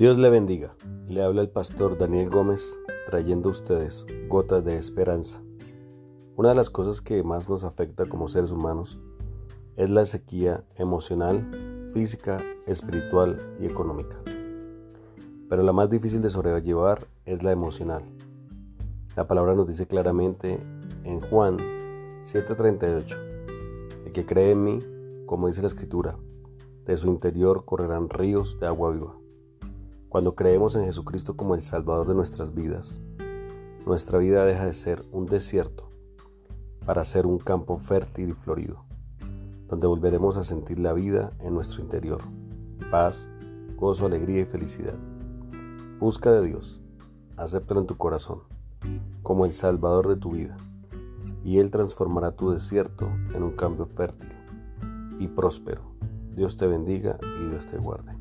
Dios le bendiga. Le habla el pastor Daniel Gómez trayendo a ustedes gotas de esperanza. Una de las cosas que más nos afecta como seres humanos es la sequía emocional, física, espiritual y económica. Pero la más difícil de sobrellevar es la emocional. La palabra nos dice claramente en Juan 7:38, el que cree en mí, como dice la escritura, de su interior correrán ríos de agua viva. Cuando creemos en Jesucristo como el Salvador de nuestras vidas, nuestra vida deja de ser un desierto para ser un campo fértil y florido, donde volveremos a sentir la vida en nuestro interior, paz, gozo, alegría y felicidad. Busca de Dios, acéptalo en tu corazón como el Salvador de tu vida, y Él transformará tu desierto en un cambio fértil y próspero. Dios te bendiga y Dios te guarde.